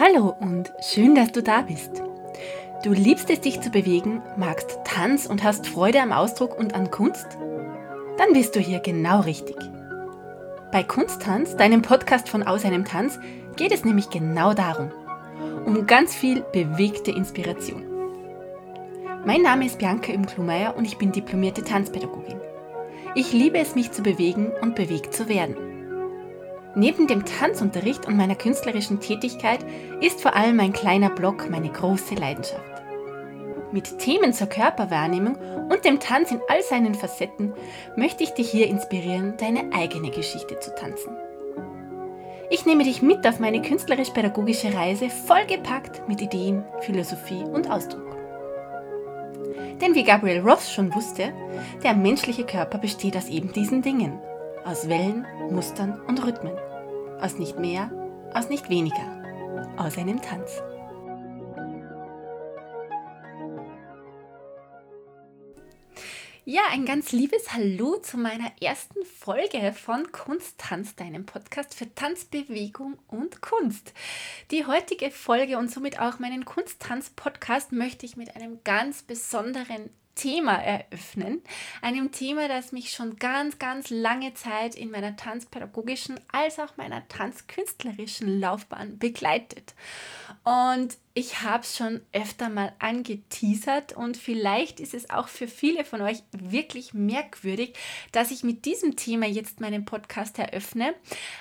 Hallo und schön, dass du da bist. Du liebst es, dich zu bewegen, magst Tanz und hast Freude am Ausdruck und an Kunst? Dann bist du hier genau richtig. Bei Kunsttanz, deinem Podcast von Aus einem Tanz, geht es nämlich genau darum. Um ganz viel bewegte Inspiration. Mein Name ist Bianca Imklumeier und ich bin diplomierte Tanzpädagogin. Ich liebe es, mich zu bewegen und bewegt zu werden. Neben dem Tanzunterricht und meiner künstlerischen Tätigkeit ist vor allem mein kleiner Blog meine große Leidenschaft. Mit Themen zur Körperwahrnehmung und dem Tanz in all seinen Facetten möchte ich dich hier inspirieren, deine eigene Geschichte zu tanzen. Ich nehme dich mit auf meine künstlerisch-pädagogische Reise vollgepackt mit Ideen, Philosophie und Ausdruck. Denn wie Gabriel Ross schon wusste, der menschliche Körper besteht aus eben diesen Dingen – aus Wellen, Mustern und Rhythmen. Aus nicht mehr, aus nicht weniger. Aus einem Tanz. Ja, ein ganz liebes Hallo zu meiner ersten Folge von Kunst Tanz, deinem Podcast für Tanzbewegung und Kunst. Die heutige Folge und somit auch meinen Kunsttanz-Podcast möchte ich mit einem ganz besonderen Thema eröffnen. Einem Thema, das mich schon ganz, ganz lange Zeit in meiner tanzpädagogischen als auch meiner tanzkünstlerischen Laufbahn begleitet. Und ich habe es schon öfter mal angeteasert und vielleicht ist es auch für viele von euch wirklich merkwürdig, dass ich mit diesem Thema jetzt meinen Podcast eröffne.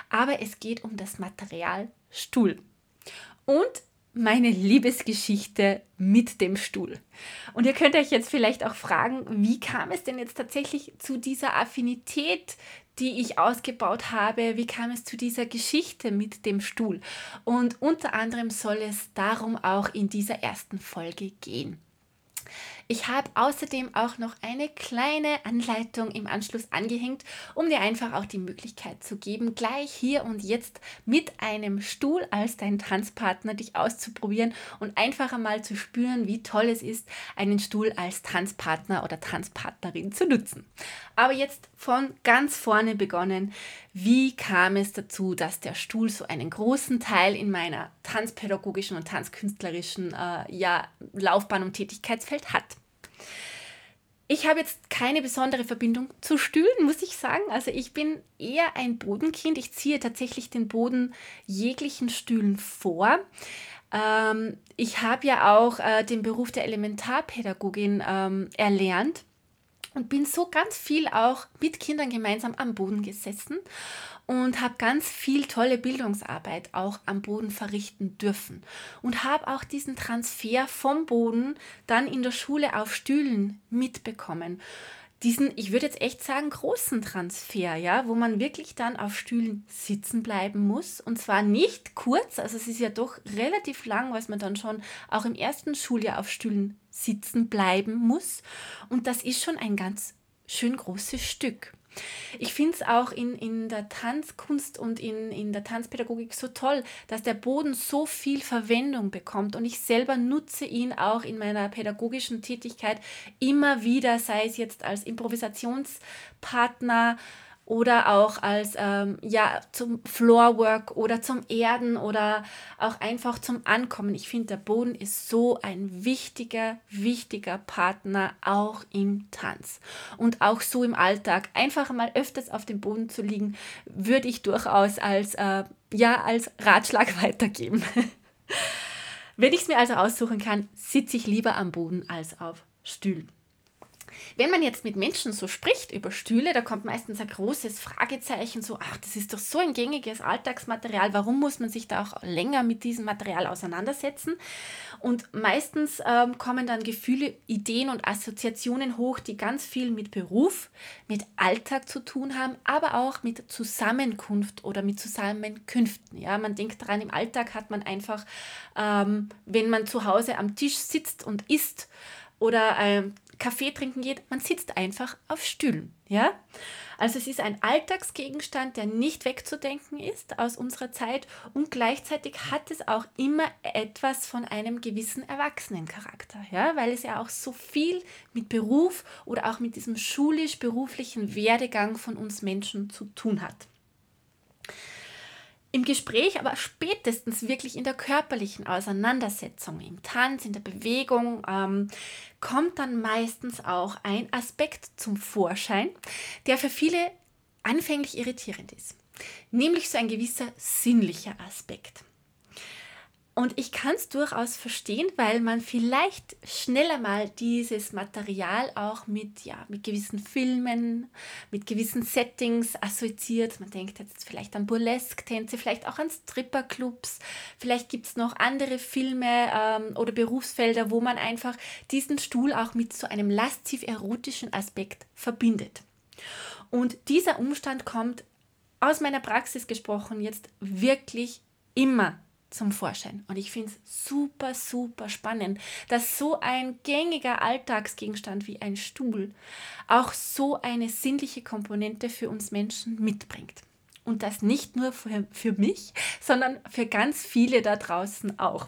Aber es geht um das Material Stuhl. Und meine Liebesgeschichte mit dem Stuhl. Und ihr könnt euch jetzt vielleicht auch fragen, wie kam es denn jetzt tatsächlich zu dieser Affinität, die ich ausgebaut habe? Wie kam es zu dieser Geschichte mit dem Stuhl? Und unter anderem soll es darum auch in dieser ersten Folge gehen. Ich habe außerdem auch noch eine kleine Anleitung im Anschluss angehängt, um dir einfach auch die Möglichkeit zu geben, gleich hier und jetzt mit einem Stuhl als dein Tanzpartner dich auszuprobieren und einfach einmal zu spüren, wie toll es ist, einen Stuhl als Tanzpartner oder Tanzpartnerin zu nutzen. Aber jetzt von ganz vorne begonnen, wie kam es dazu, dass der Stuhl so einen großen Teil in meiner tanzpädagogischen und tanzkünstlerischen äh, ja, Laufbahn und Tätigkeitsfeld hat? Ich habe jetzt keine besondere Verbindung zu Stühlen, muss ich sagen. Also ich bin eher ein Bodenkind. Ich ziehe tatsächlich den Boden jeglichen Stühlen vor. Ähm, ich habe ja auch äh, den Beruf der Elementarpädagogin ähm, erlernt und bin so ganz viel auch mit Kindern gemeinsam am Boden gesessen und habe ganz viel tolle Bildungsarbeit auch am Boden verrichten dürfen und habe auch diesen Transfer vom Boden dann in der Schule auf Stühlen mitbekommen. Diesen, ich würde jetzt echt sagen, großen Transfer, ja, wo man wirklich dann auf Stühlen sitzen bleiben muss. Und zwar nicht kurz, also es ist ja doch relativ lang, was man dann schon auch im ersten Schuljahr auf Stühlen sitzen bleiben muss. Und das ist schon ein ganz schön großes Stück. Ich finde es auch in, in der Tanzkunst und in, in der Tanzpädagogik so toll, dass der Boden so viel Verwendung bekommt und ich selber nutze ihn auch in meiner pädagogischen Tätigkeit immer wieder, sei es jetzt als Improvisationspartner, oder auch als ähm, ja zum Floorwork oder zum Erden oder auch einfach zum Ankommen. Ich finde, der Boden ist so ein wichtiger, wichtiger Partner auch im Tanz und auch so im Alltag. Einfach mal öfters auf dem Boden zu liegen, würde ich durchaus als äh, ja als Ratschlag weitergeben. Wenn ich es mir also aussuchen kann, sitze ich lieber am Boden als auf Stühlen. Wenn man jetzt mit Menschen so spricht über Stühle, da kommt meistens ein großes Fragezeichen, so, ach, das ist doch so ein gängiges Alltagsmaterial, warum muss man sich da auch länger mit diesem Material auseinandersetzen? Und meistens ähm, kommen dann Gefühle, Ideen und Assoziationen hoch, die ganz viel mit Beruf, mit Alltag zu tun haben, aber auch mit Zusammenkunft oder mit Zusammenkünften. Ja, man denkt daran, im Alltag hat man einfach, ähm, wenn man zu Hause am Tisch sitzt und isst, oder ähm, Kaffee trinken geht, man sitzt einfach auf Stühlen. Ja? Also es ist ein Alltagsgegenstand, der nicht wegzudenken ist aus unserer Zeit und gleichzeitig hat es auch immer etwas von einem gewissen Erwachsenencharakter, ja? weil es ja auch so viel mit Beruf oder auch mit diesem schulisch-beruflichen Werdegang von uns Menschen zu tun hat. Im Gespräch, aber spätestens wirklich in der körperlichen Auseinandersetzung, im Tanz, in der Bewegung, ähm, kommt dann meistens auch ein Aspekt zum Vorschein, der für viele anfänglich irritierend ist. Nämlich so ein gewisser sinnlicher Aspekt. Und ich kann es durchaus verstehen, weil man vielleicht schneller mal dieses Material auch mit, ja, mit gewissen Filmen, mit gewissen Settings assoziiert. Man denkt jetzt vielleicht an Burlesque-Tänze, vielleicht auch an Stripperclubs. Vielleicht gibt es noch andere Filme ähm, oder Berufsfelder, wo man einfach diesen Stuhl auch mit so einem lasziv erotischen Aspekt verbindet. Und dieser Umstand kommt aus meiner Praxis gesprochen jetzt wirklich immer zum Vorschein. Und ich finde es super, super spannend, dass so ein gängiger Alltagsgegenstand wie ein Stuhl auch so eine sinnliche Komponente für uns Menschen mitbringt. Und das nicht nur für, für mich, sondern für ganz viele da draußen auch.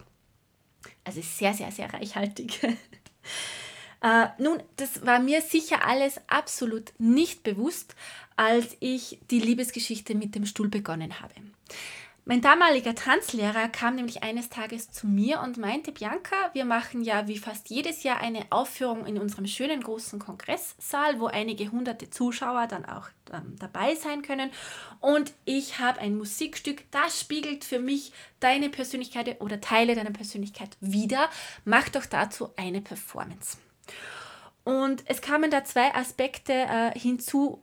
Also sehr, sehr, sehr reichhaltig. äh, nun, das war mir sicher alles absolut nicht bewusst, als ich die Liebesgeschichte mit dem Stuhl begonnen habe. Mein damaliger Tanzlehrer kam nämlich eines Tages zu mir und meinte, Bianca, wir machen ja wie fast jedes Jahr eine Aufführung in unserem schönen großen Kongresssaal, wo einige hunderte Zuschauer dann auch ähm, dabei sein können. Und ich habe ein Musikstück, das spiegelt für mich deine Persönlichkeit oder Teile deiner Persönlichkeit wider. Mach doch dazu eine Performance. Und es kamen da zwei Aspekte äh, hinzu,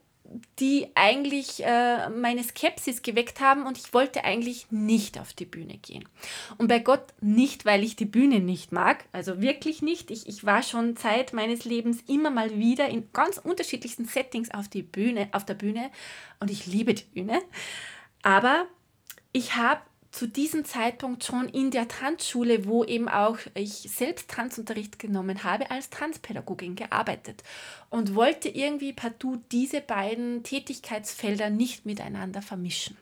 die eigentlich äh, meine Skepsis geweckt haben und ich wollte eigentlich nicht auf die Bühne gehen. Und bei Gott nicht, weil ich die Bühne nicht mag, also wirklich nicht. Ich, ich war schon Zeit meines Lebens immer mal wieder in ganz unterschiedlichsten Settings auf, die Bühne, auf der Bühne und ich liebe die Bühne. Aber ich habe zu diesem Zeitpunkt schon in der Tanzschule, wo eben auch ich selbst Tanzunterricht genommen habe, als Tanzpädagogin gearbeitet und wollte irgendwie partout diese beiden Tätigkeitsfelder nicht miteinander vermischen.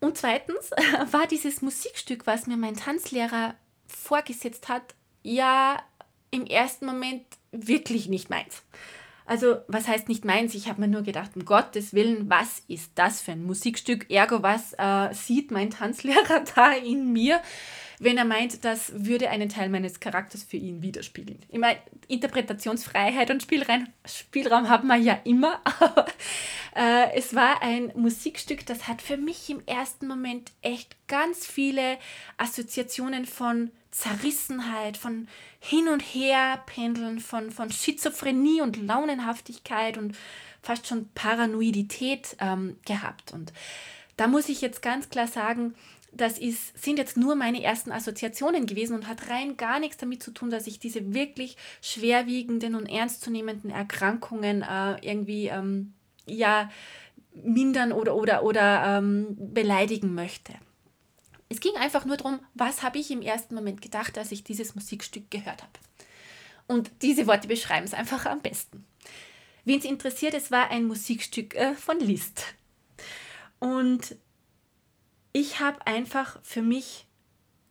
Und zweitens war dieses Musikstück, was mir mein Tanzlehrer vorgesetzt hat, ja im ersten Moment wirklich nicht meins. Also, was heißt nicht meins? Ich habe mir nur gedacht, um Gottes Willen, was ist das für ein Musikstück? Ergo, was äh, sieht mein Tanzlehrer da in mir, wenn er meint, das würde einen Teil meines Charakters für ihn widerspiegeln? Ich meine, Interpretationsfreiheit und Spielrein, Spielraum haben wir ja immer, aber äh, es war ein Musikstück, das hat für mich im ersten Moment echt ganz viele Assoziationen von Zerrissenheit, von Hin- und Her-Pendeln, von, von Schizophrenie und Launenhaftigkeit und fast schon Paranoidität ähm, gehabt. Und da muss ich jetzt ganz klar sagen, das ist, sind jetzt nur meine ersten Assoziationen gewesen und hat rein gar nichts damit zu tun, dass ich diese wirklich schwerwiegenden und ernstzunehmenden Erkrankungen äh, irgendwie ähm, ja, mindern oder, oder, oder ähm, beleidigen möchte. Es ging einfach nur darum, was habe ich im ersten Moment gedacht, als ich dieses Musikstück gehört habe. Und diese Worte beschreiben es einfach am besten. Wen es interessiert, es war ein Musikstück äh, von Liszt. Und ich habe einfach für mich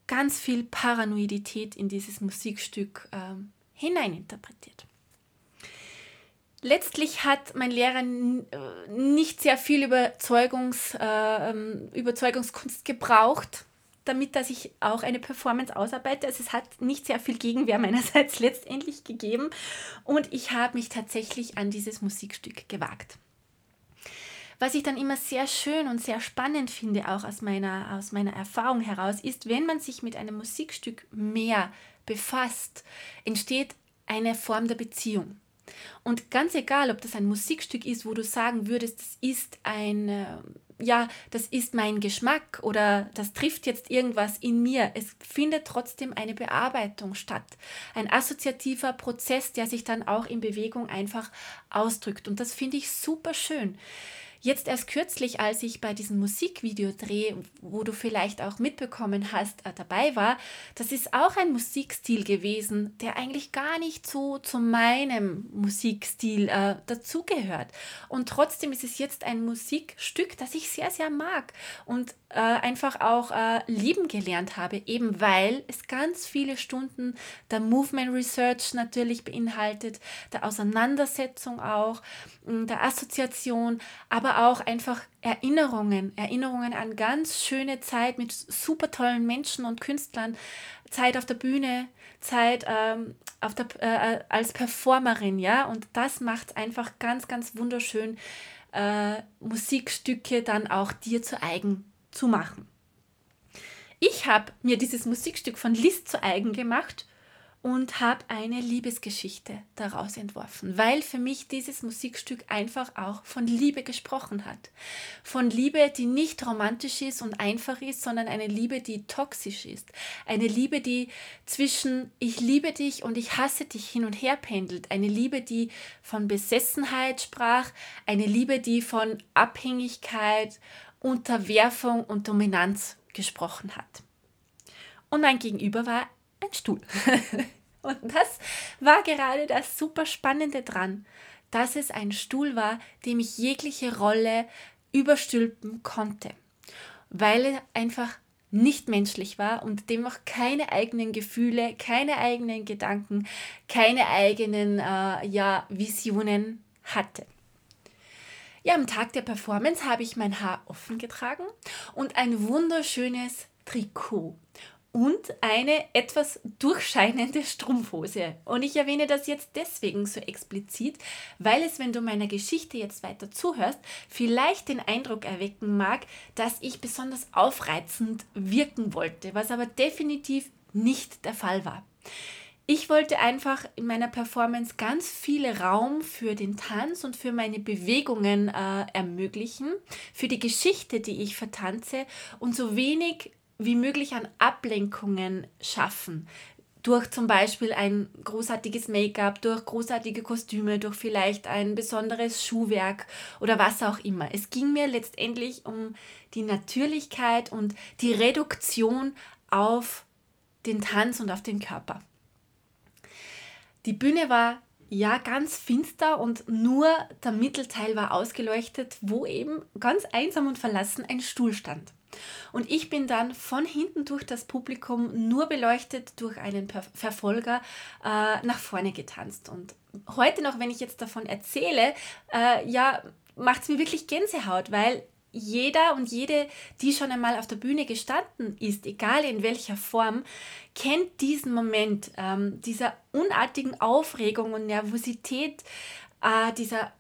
ganz viel Paranoidität in dieses Musikstück ähm, hineininterpretiert. Letztlich hat mein Lehrer äh, nicht sehr viel Überzeugungs, äh, ähm, Überzeugungskunst gebraucht, damit dass ich auch eine Performance ausarbeite. Also es hat nicht sehr viel Gegenwehr meinerseits letztendlich gegeben und ich habe mich tatsächlich an dieses Musikstück gewagt. Was ich dann immer sehr schön und sehr spannend finde, auch aus meiner, aus meiner Erfahrung heraus, ist, wenn man sich mit einem Musikstück mehr befasst, entsteht eine Form der Beziehung. Und ganz egal, ob das ein Musikstück ist, wo du sagen würdest, das ist ein, äh, ja, das ist mein Geschmack oder das trifft jetzt irgendwas in mir. Es findet trotzdem eine Bearbeitung statt. Ein assoziativer Prozess, der sich dann auch in Bewegung einfach ausdrückt. Und das finde ich super schön. Jetzt erst kürzlich, als ich bei diesem Musikvideodreh, wo du vielleicht auch mitbekommen hast, äh, dabei war, das ist auch ein Musikstil gewesen, der eigentlich gar nicht so zu meinem Musikstil äh, dazugehört. Und trotzdem ist es jetzt ein Musikstück, das ich sehr, sehr mag und äh, einfach auch äh, lieben gelernt habe, eben weil es ganz viele Stunden der Movement Research natürlich beinhaltet, der Auseinandersetzung auch, der Assoziation, aber aber auch einfach Erinnerungen, Erinnerungen an ganz schöne Zeit mit super tollen Menschen und Künstlern, Zeit auf der Bühne, Zeit ähm, auf der, äh, als Performerin, ja, und das macht einfach ganz, ganz wunderschön, äh, Musikstücke dann auch dir zu eigen zu machen. Ich habe mir dieses Musikstück von Liszt zu eigen gemacht und habe eine Liebesgeschichte daraus entworfen, weil für mich dieses Musikstück einfach auch von Liebe gesprochen hat. Von Liebe, die nicht romantisch ist und einfach ist, sondern eine Liebe, die toxisch ist. Eine Liebe, die zwischen ich liebe dich und ich hasse dich hin und her pendelt. Eine Liebe, die von Besessenheit sprach. Eine Liebe, die von Abhängigkeit, Unterwerfung und Dominanz gesprochen hat. Und mein Gegenüber war ein Stuhl. Und das war gerade das super Spannende dran, dass es ein Stuhl war, dem ich jegliche Rolle überstülpen konnte, weil er einfach nicht menschlich war und dem auch keine eigenen Gefühle, keine eigenen Gedanken, keine eigenen äh, ja, Visionen hatte. Ja, am Tag der Performance habe ich mein Haar offen getragen und ein wunderschönes Trikot und eine etwas durchscheinende Strumpfhose. Und ich erwähne das jetzt deswegen so explizit, weil es, wenn du meiner Geschichte jetzt weiter zuhörst, vielleicht den Eindruck erwecken mag, dass ich besonders aufreizend wirken wollte, was aber definitiv nicht der Fall war. Ich wollte einfach in meiner Performance ganz viel Raum für den Tanz und für meine Bewegungen äh, ermöglichen, für die Geschichte, die ich vertanze und so wenig wie möglich an Ablenkungen schaffen. Durch zum Beispiel ein großartiges Make-up, durch großartige Kostüme, durch vielleicht ein besonderes Schuhwerk oder was auch immer. Es ging mir letztendlich um die Natürlichkeit und die Reduktion auf den Tanz und auf den Körper. Die Bühne war ja ganz finster und nur der Mittelteil war ausgeleuchtet, wo eben ganz einsam und verlassen ein Stuhl stand. Und ich bin dann von hinten durch das Publikum, nur beleuchtet durch einen Verfolger, äh, nach vorne getanzt. Und heute noch, wenn ich jetzt davon erzähle, äh, ja, macht es mir wirklich Gänsehaut, weil jeder und jede, die schon einmal auf der Bühne gestanden ist, egal in welcher Form, kennt diesen Moment ähm, dieser unartigen Aufregung und Nervosität, äh, dieser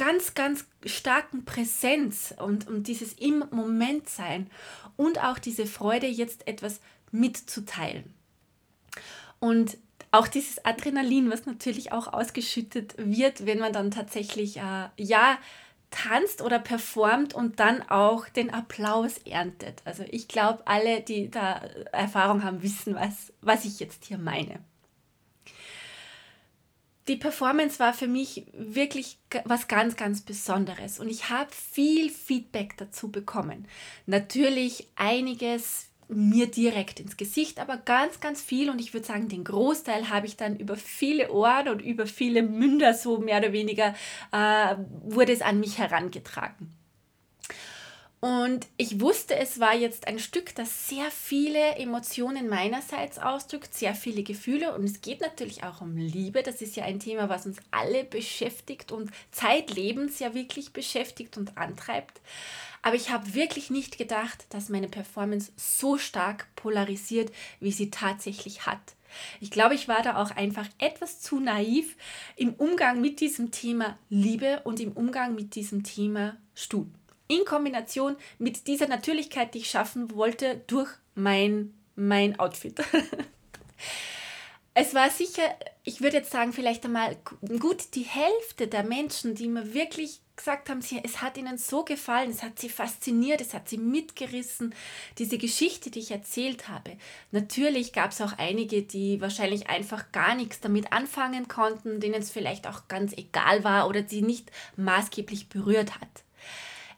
ganz, ganz starken Präsenz und, und dieses im Moment sein und auch diese Freude, jetzt etwas mitzuteilen. Und auch dieses Adrenalin, was natürlich auch ausgeschüttet wird, wenn man dann tatsächlich äh, ja tanzt oder performt und dann auch den Applaus erntet. Also ich glaube, alle, die da Erfahrung haben, wissen, was, was ich jetzt hier meine die Performance war für mich wirklich was ganz, ganz Besonderes und ich habe viel Feedback dazu bekommen. Natürlich einiges mir direkt ins Gesicht, aber ganz, ganz viel und ich würde sagen, den Großteil habe ich dann über viele Ohren und über viele Münder so mehr oder weniger äh, wurde es an mich herangetragen. Und ich wusste, es war jetzt ein Stück, das sehr viele Emotionen meinerseits ausdrückt, sehr viele Gefühle. Und es geht natürlich auch um Liebe. Das ist ja ein Thema, was uns alle beschäftigt und zeitlebens ja wirklich beschäftigt und antreibt. Aber ich habe wirklich nicht gedacht, dass meine Performance so stark polarisiert, wie sie tatsächlich hat. Ich glaube, ich war da auch einfach etwas zu naiv im Umgang mit diesem Thema Liebe und im Umgang mit diesem Thema Stuhl in Kombination mit dieser Natürlichkeit, die ich schaffen wollte, durch mein, mein Outfit. es war sicher, ich würde jetzt sagen, vielleicht einmal gut die Hälfte der Menschen, die mir wirklich gesagt haben, sie, es hat ihnen so gefallen, es hat sie fasziniert, es hat sie mitgerissen, diese Geschichte, die ich erzählt habe. Natürlich gab es auch einige, die wahrscheinlich einfach gar nichts damit anfangen konnten, denen es vielleicht auch ganz egal war oder sie nicht maßgeblich berührt hat.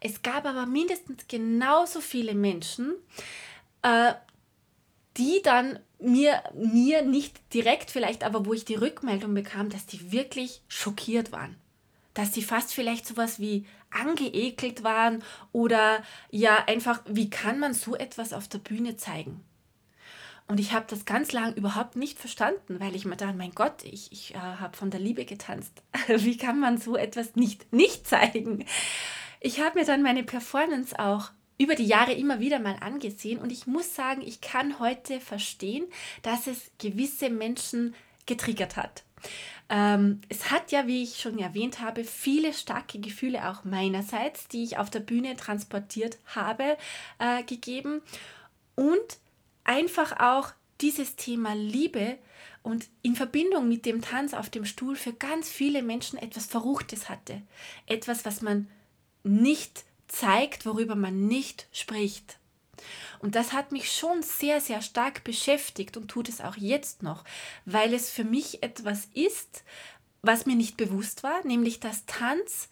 Es gab aber mindestens genauso viele Menschen, äh, die dann mir, mir nicht direkt vielleicht, aber wo ich die Rückmeldung bekam, dass die wirklich schockiert waren. Dass sie fast vielleicht sowas wie angeekelt waren oder ja einfach, wie kann man so etwas auf der Bühne zeigen? Und ich habe das ganz lang überhaupt nicht verstanden, weil ich mir dachte, mein Gott, ich, ich äh, habe von der Liebe getanzt. Wie kann man so etwas nicht, nicht zeigen? Ich habe mir dann meine Performance auch über die Jahre immer wieder mal angesehen und ich muss sagen, ich kann heute verstehen, dass es gewisse Menschen getriggert hat. Ähm, es hat ja, wie ich schon erwähnt habe, viele starke Gefühle auch meinerseits, die ich auf der Bühne transportiert habe, äh, gegeben und einfach auch dieses Thema Liebe und in Verbindung mit dem Tanz auf dem Stuhl für ganz viele Menschen etwas Verruchtes hatte. Etwas, was man nicht zeigt, worüber man nicht spricht. Und das hat mich schon sehr, sehr stark beschäftigt und tut es auch jetzt noch, weil es für mich etwas ist, was mir nicht bewusst war, nämlich dass Tanz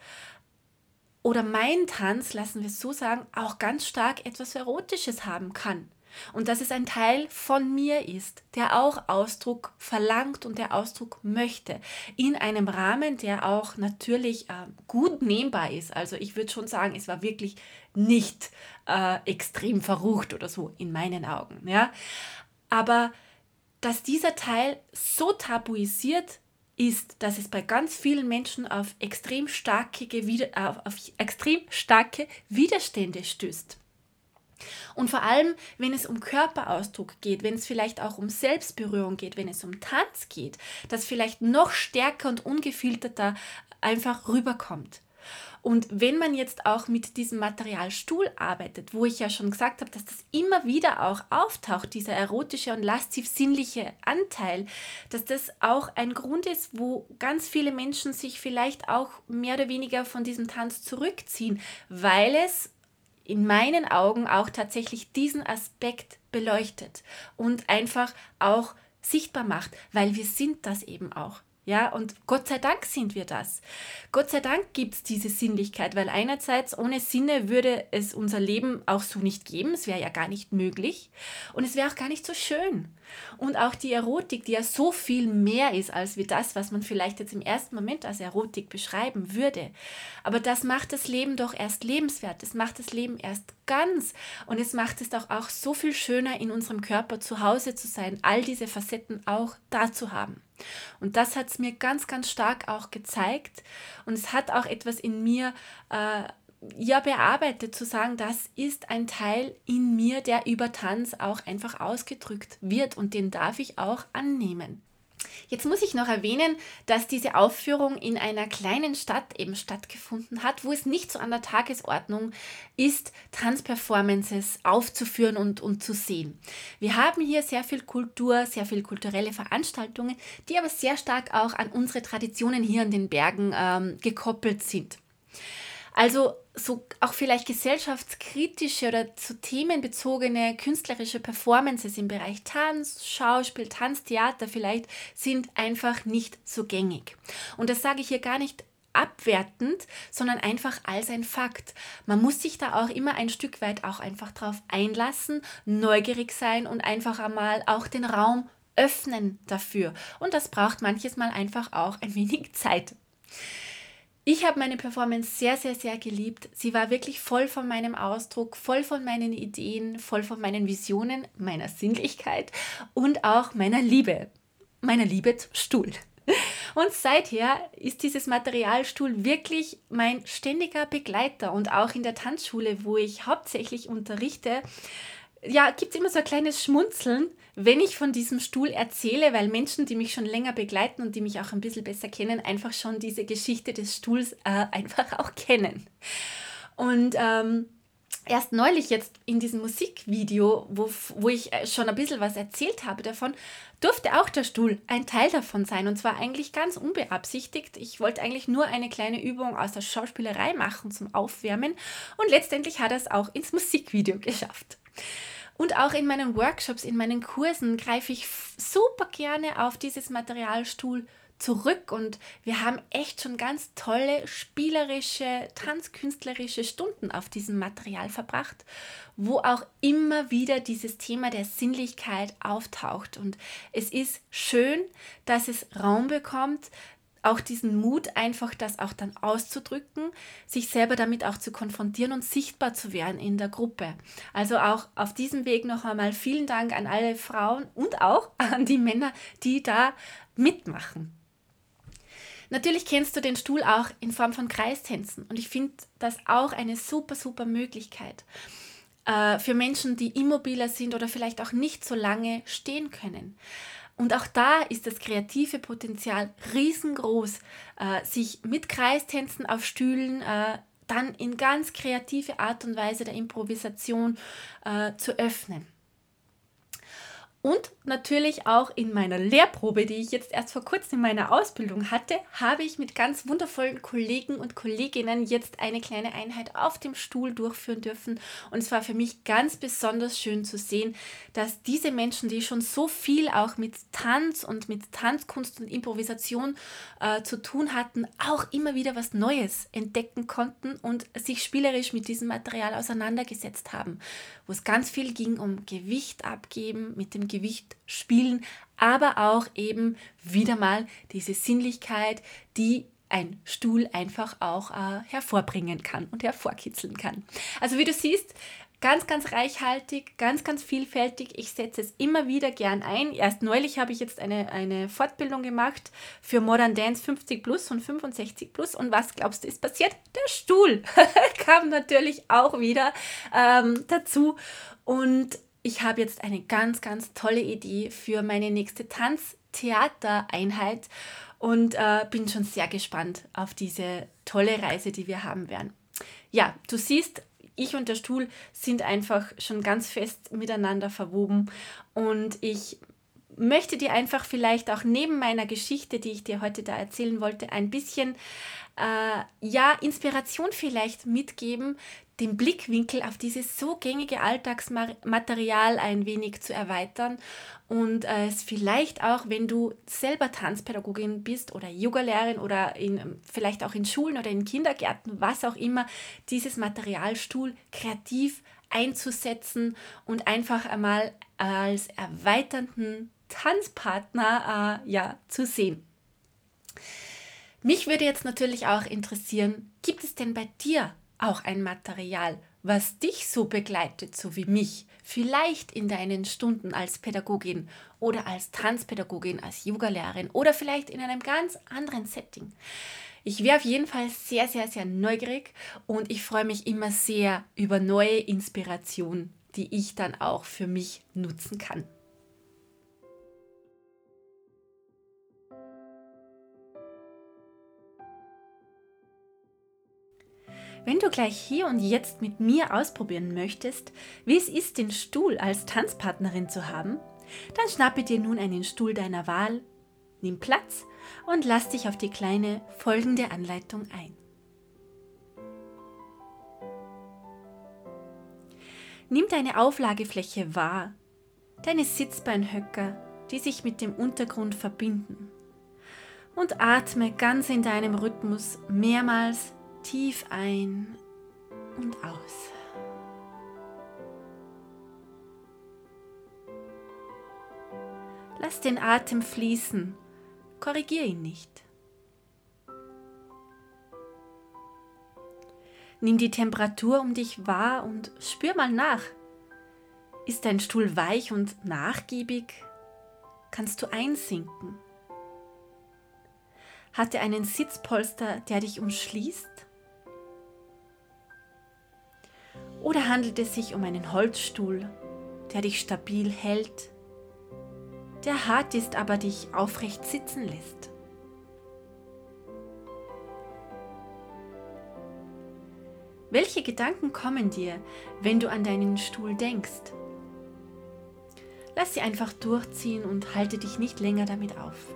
oder mein Tanz, lassen wir es so sagen, auch ganz stark etwas Erotisches haben kann. Und dass es ein Teil von mir ist, der auch Ausdruck verlangt und der Ausdruck möchte. In einem Rahmen, der auch natürlich äh, gut nehmbar ist. Also ich würde schon sagen, es war wirklich nicht äh, extrem verrucht oder so in meinen Augen. Ja? Aber dass dieser Teil so tabuisiert ist, dass es bei ganz vielen Menschen auf extrem starke, auf, auf extrem starke Widerstände stößt. Und vor allem, wenn es um Körperausdruck geht, wenn es vielleicht auch um Selbstberührung geht, wenn es um Tanz geht, das vielleicht noch stärker und ungefilterter einfach rüberkommt. Und wenn man jetzt auch mit diesem Material Stuhl arbeitet, wo ich ja schon gesagt habe, dass das immer wieder auch auftaucht, dieser erotische und lastiv-sinnliche Anteil, dass das auch ein Grund ist, wo ganz viele Menschen sich vielleicht auch mehr oder weniger von diesem Tanz zurückziehen, weil es in meinen Augen auch tatsächlich diesen Aspekt beleuchtet und einfach auch sichtbar macht, weil wir sind das eben auch. Ja, und Gott sei Dank sind wir das. Gott sei Dank gibt es diese Sinnlichkeit, weil einerseits ohne Sinne würde es unser Leben auch so nicht geben. Es wäre ja gar nicht möglich. Und es wäre auch gar nicht so schön. Und auch die Erotik, die ja so viel mehr ist als wie das, was man vielleicht jetzt im ersten Moment als Erotik beschreiben würde. Aber das macht das Leben doch erst lebenswert. Es macht das Leben erst ganz. Und es macht es doch auch so viel schöner, in unserem Körper zu Hause zu sein, all diese Facetten auch da zu haben. Und das hat es mir ganz, ganz stark auch gezeigt. Und es hat auch etwas in mir äh, ja bearbeitet, zu sagen, das ist ein Teil in mir, der über Tanz auch einfach ausgedrückt wird und den darf ich auch annehmen. Jetzt muss ich noch erwähnen, dass diese Aufführung in einer kleinen Stadt eben stattgefunden hat, wo es nicht so an der Tagesordnung ist, Tanzperformances aufzuführen und, und zu sehen. Wir haben hier sehr viel Kultur, sehr viele kulturelle Veranstaltungen, die aber sehr stark auch an unsere Traditionen hier in den Bergen ähm, gekoppelt sind. Also so auch vielleicht gesellschaftskritische oder zu themenbezogene künstlerische Performances im Bereich Tanz, Schauspiel, Tanztheater vielleicht sind einfach nicht so gängig. Und das sage ich hier gar nicht abwertend, sondern einfach als ein Fakt. Man muss sich da auch immer ein Stück weit auch einfach drauf einlassen, neugierig sein und einfach einmal auch den Raum öffnen dafür. Und das braucht manches Mal einfach auch ein wenig Zeit. Ich habe meine Performance sehr, sehr, sehr geliebt. Sie war wirklich voll von meinem Ausdruck, voll von meinen Ideen, voll von meinen Visionen, meiner Sinnlichkeit und auch meiner Liebe. Meiner Liebe zum Stuhl. Und seither ist dieses Materialstuhl wirklich mein ständiger Begleiter und auch in der Tanzschule, wo ich hauptsächlich unterrichte, ja, gibt es immer so ein kleines Schmunzeln, wenn ich von diesem Stuhl erzähle, weil Menschen, die mich schon länger begleiten und die mich auch ein bisschen besser kennen, einfach schon diese Geschichte des Stuhls äh, einfach auch kennen. Und ähm, erst neulich jetzt in diesem Musikvideo, wo, wo ich äh, schon ein bisschen was erzählt habe davon, durfte auch der Stuhl ein Teil davon sein. Und zwar eigentlich ganz unbeabsichtigt. Ich wollte eigentlich nur eine kleine Übung aus der Schauspielerei machen zum Aufwärmen. Und letztendlich hat er es auch ins Musikvideo geschafft. Und auch in meinen Workshops, in meinen Kursen greife ich super gerne auf dieses Materialstuhl zurück und wir haben echt schon ganz tolle spielerische, tanzkünstlerische Stunden auf diesem Material verbracht, wo auch immer wieder dieses Thema der Sinnlichkeit auftaucht. Und es ist schön, dass es Raum bekommt, auch diesen Mut, einfach das auch dann auszudrücken, sich selber damit auch zu konfrontieren und sichtbar zu werden in der Gruppe. Also auch auf diesem Weg noch einmal vielen Dank an alle Frauen und auch an die Männer, die da mitmachen. Natürlich kennst du den Stuhl auch in Form von Kreistänzen und ich finde das auch eine super, super Möglichkeit äh, für Menschen, die immobiler sind oder vielleicht auch nicht so lange stehen können. Und auch da ist das kreative Potenzial riesengroß, äh, sich mit Kreistänzen auf Stühlen äh, dann in ganz kreative Art und Weise der Improvisation äh, zu öffnen. Und natürlich auch in meiner Lehrprobe, die ich jetzt erst vor kurzem in meiner Ausbildung hatte, habe ich mit ganz wundervollen Kollegen und Kolleginnen jetzt eine kleine Einheit auf dem Stuhl durchführen dürfen. Und es war für mich ganz besonders schön zu sehen, dass diese Menschen, die schon so viel auch mit Tanz und mit Tanzkunst und Improvisation äh, zu tun hatten, auch immer wieder was Neues entdecken konnten und sich spielerisch mit diesem Material auseinandergesetzt haben, wo es ganz viel ging um Gewicht abgeben, mit dem Gewicht spielen, aber auch eben wieder mal diese Sinnlichkeit, die ein Stuhl einfach auch äh, hervorbringen kann und hervorkitzeln kann. Also wie du siehst, ganz, ganz reichhaltig, ganz, ganz vielfältig. Ich setze es immer wieder gern ein. Erst neulich habe ich jetzt eine, eine Fortbildung gemacht für Modern Dance 50 Plus und 65 Plus. Und was glaubst du ist passiert? Der Stuhl kam natürlich auch wieder ähm, dazu. Und ich habe jetzt eine ganz, ganz tolle Idee für meine nächste Tanztheatereinheit und äh, bin schon sehr gespannt auf diese tolle Reise, die wir haben werden. Ja, du siehst, ich und der Stuhl sind einfach schon ganz fest miteinander verwoben und ich möchte dir einfach vielleicht auch neben meiner Geschichte, die ich dir heute da erzählen wollte, ein bisschen äh, ja Inspiration vielleicht mitgeben, den Blickwinkel auf dieses so gängige Alltagsmaterial ein wenig zu erweitern und äh, es vielleicht auch, wenn du selber Tanzpädagogin bist oder Yogalehrerin oder in, vielleicht auch in Schulen oder in Kindergärten, was auch immer, dieses Materialstuhl kreativ einzusetzen und einfach einmal als erweiternden Tanzpartner äh, ja, zu sehen. Mich würde jetzt natürlich auch interessieren, gibt es denn bei dir auch ein Material, was dich so begleitet, so wie mich, vielleicht in deinen Stunden als Pädagogin oder als Tanzpädagogin, als Yogalehrerin oder vielleicht in einem ganz anderen Setting. Ich wäre auf jeden Fall sehr, sehr, sehr neugierig und ich freue mich immer sehr über neue Inspirationen, die ich dann auch für mich nutzen kann. Wenn du gleich hier und jetzt mit mir ausprobieren möchtest, wie es ist, den Stuhl als Tanzpartnerin zu haben, dann schnappe dir nun einen Stuhl deiner Wahl, nimm Platz und lass dich auf die kleine folgende Anleitung ein. Nimm deine Auflagefläche wahr, deine Sitzbeinhöcker, die sich mit dem Untergrund verbinden. Und atme ganz in deinem Rhythmus mehrmals Tief ein und aus. Lass den Atem fließen, korrigier ihn nicht. Nimm die Temperatur um dich wahr und spür mal nach. Ist dein Stuhl weich und nachgiebig? Kannst du einsinken? Hat er einen Sitzpolster, der dich umschließt? Oder handelt es sich um einen Holzstuhl, der dich stabil hält, der hart ist, aber dich aufrecht sitzen lässt? Welche Gedanken kommen dir, wenn du an deinen Stuhl denkst? Lass sie einfach durchziehen und halte dich nicht länger damit auf.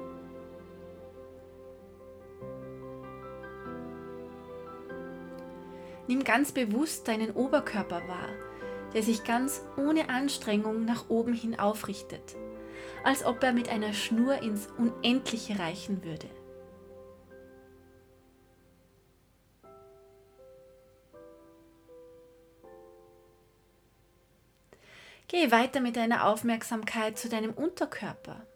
Nimm ganz bewusst deinen Oberkörper wahr, der sich ganz ohne Anstrengung nach oben hin aufrichtet, als ob er mit einer Schnur ins Unendliche reichen würde. Gehe weiter mit deiner Aufmerksamkeit zu deinem Unterkörper.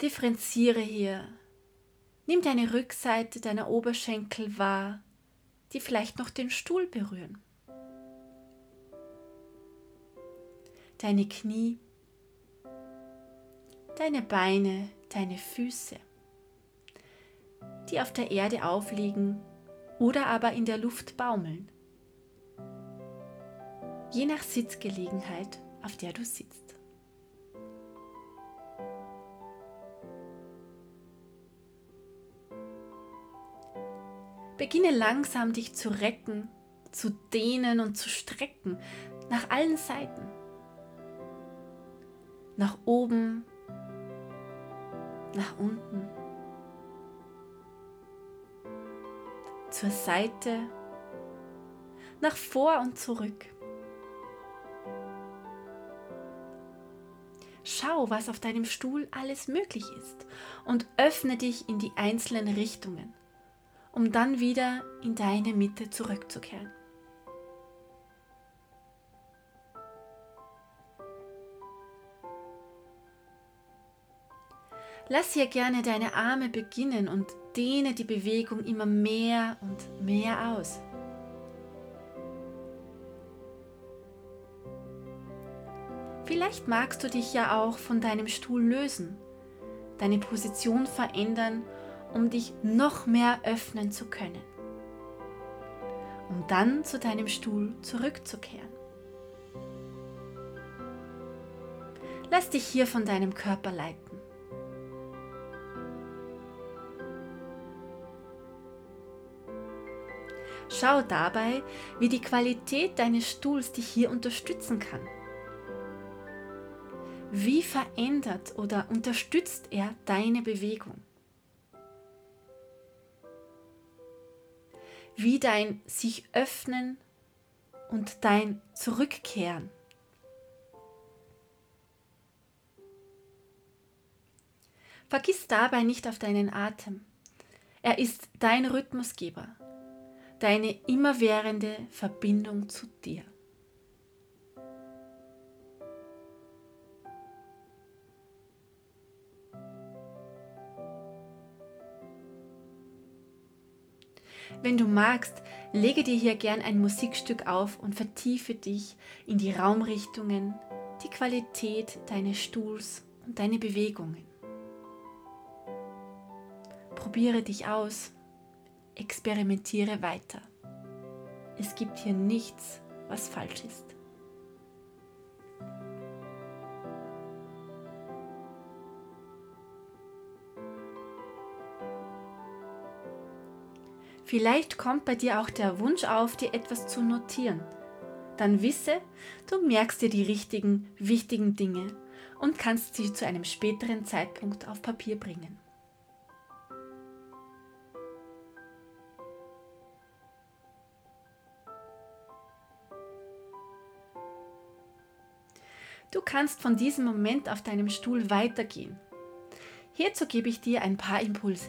Differenziere hier. Nimm deine Rückseite deiner Oberschenkel wahr die vielleicht noch den Stuhl berühren. Deine Knie, deine Beine, deine Füße. die auf der Erde aufliegen oder aber in der Luft baumeln. Je nach Sitzgelegenheit, auf der du sitzt. Beginne langsam dich zu recken, zu dehnen und zu strecken nach allen Seiten. Nach oben, nach unten, zur Seite, nach vor und zurück. Schau, was auf deinem Stuhl alles möglich ist und öffne dich in die einzelnen Richtungen um dann wieder in deine Mitte zurückzukehren. Lass hier gerne deine Arme beginnen und dehne die Bewegung immer mehr und mehr aus. Vielleicht magst du dich ja auch von deinem Stuhl lösen, deine Position verändern um dich noch mehr öffnen zu können, um dann zu deinem Stuhl zurückzukehren. Lass dich hier von deinem Körper leiten. Schau dabei, wie die Qualität deines Stuhls dich hier unterstützen kann. Wie verändert oder unterstützt er deine Bewegung? Wie dein sich öffnen und dein Zurückkehren. Vergiss dabei nicht auf deinen Atem. Er ist dein Rhythmusgeber, deine immerwährende Verbindung zu dir. Wenn du magst, lege dir hier gern ein Musikstück auf und vertiefe dich in die Raumrichtungen, die Qualität deines Stuhls und deine Bewegungen. Probiere dich aus, experimentiere weiter. Es gibt hier nichts, was falsch ist. Vielleicht kommt bei dir auch der Wunsch auf, dir etwas zu notieren. Dann wisse, du merkst dir die richtigen, wichtigen Dinge und kannst sie zu einem späteren Zeitpunkt auf Papier bringen. Du kannst von diesem Moment auf deinem Stuhl weitergehen. Hierzu gebe ich dir ein paar Impulse.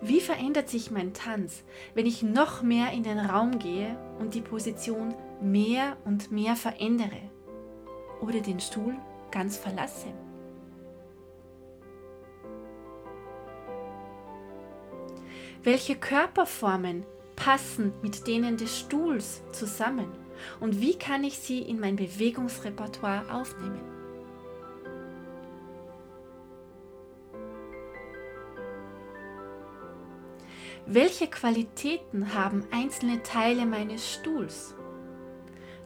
Wie verändert sich mein Tanz, wenn ich noch mehr in den Raum gehe und die Position mehr und mehr verändere oder den Stuhl ganz verlasse? Welche Körperformen passen mit denen des Stuhls zusammen und wie kann ich sie in mein Bewegungsrepertoire aufnehmen? Welche Qualitäten haben einzelne Teile meines Stuhls?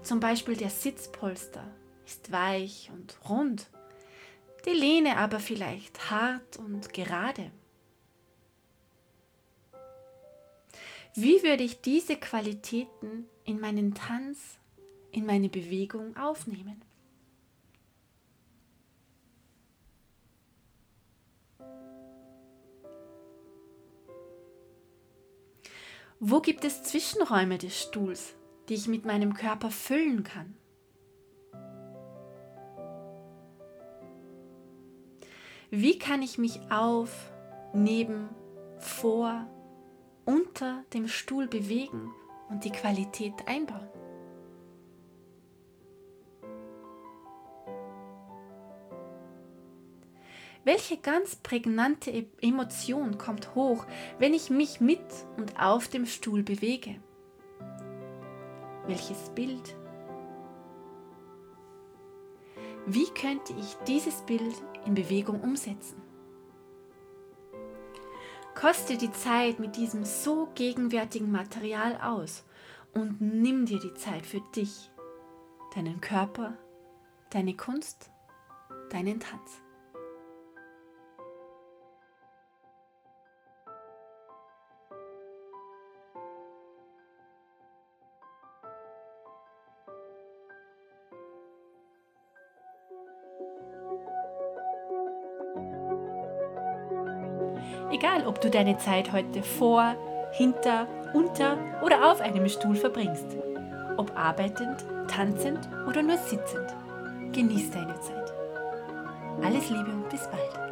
Zum Beispiel der Sitzpolster ist weich und rund, die Lehne aber vielleicht hart und gerade. Wie würde ich diese Qualitäten in meinen Tanz, in meine Bewegung aufnehmen? Wo gibt es Zwischenräume des Stuhls, die ich mit meinem Körper füllen kann? Wie kann ich mich auf, neben, vor, unter dem Stuhl bewegen und die Qualität einbauen? Welche ganz prägnante e- Emotion kommt hoch, wenn ich mich mit und auf dem Stuhl bewege? Welches Bild? Wie könnte ich dieses Bild in Bewegung umsetzen? Koste die Zeit mit diesem so gegenwärtigen Material aus und nimm dir die Zeit für dich, deinen Körper, deine Kunst, deinen Tanz. Du deine Zeit heute vor, hinter, unter oder auf einem Stuhl verbringst. Ob arbeitend, tanzend oder nur sitzend. Genieß deine Zeit. Alles Liebe und bis bald.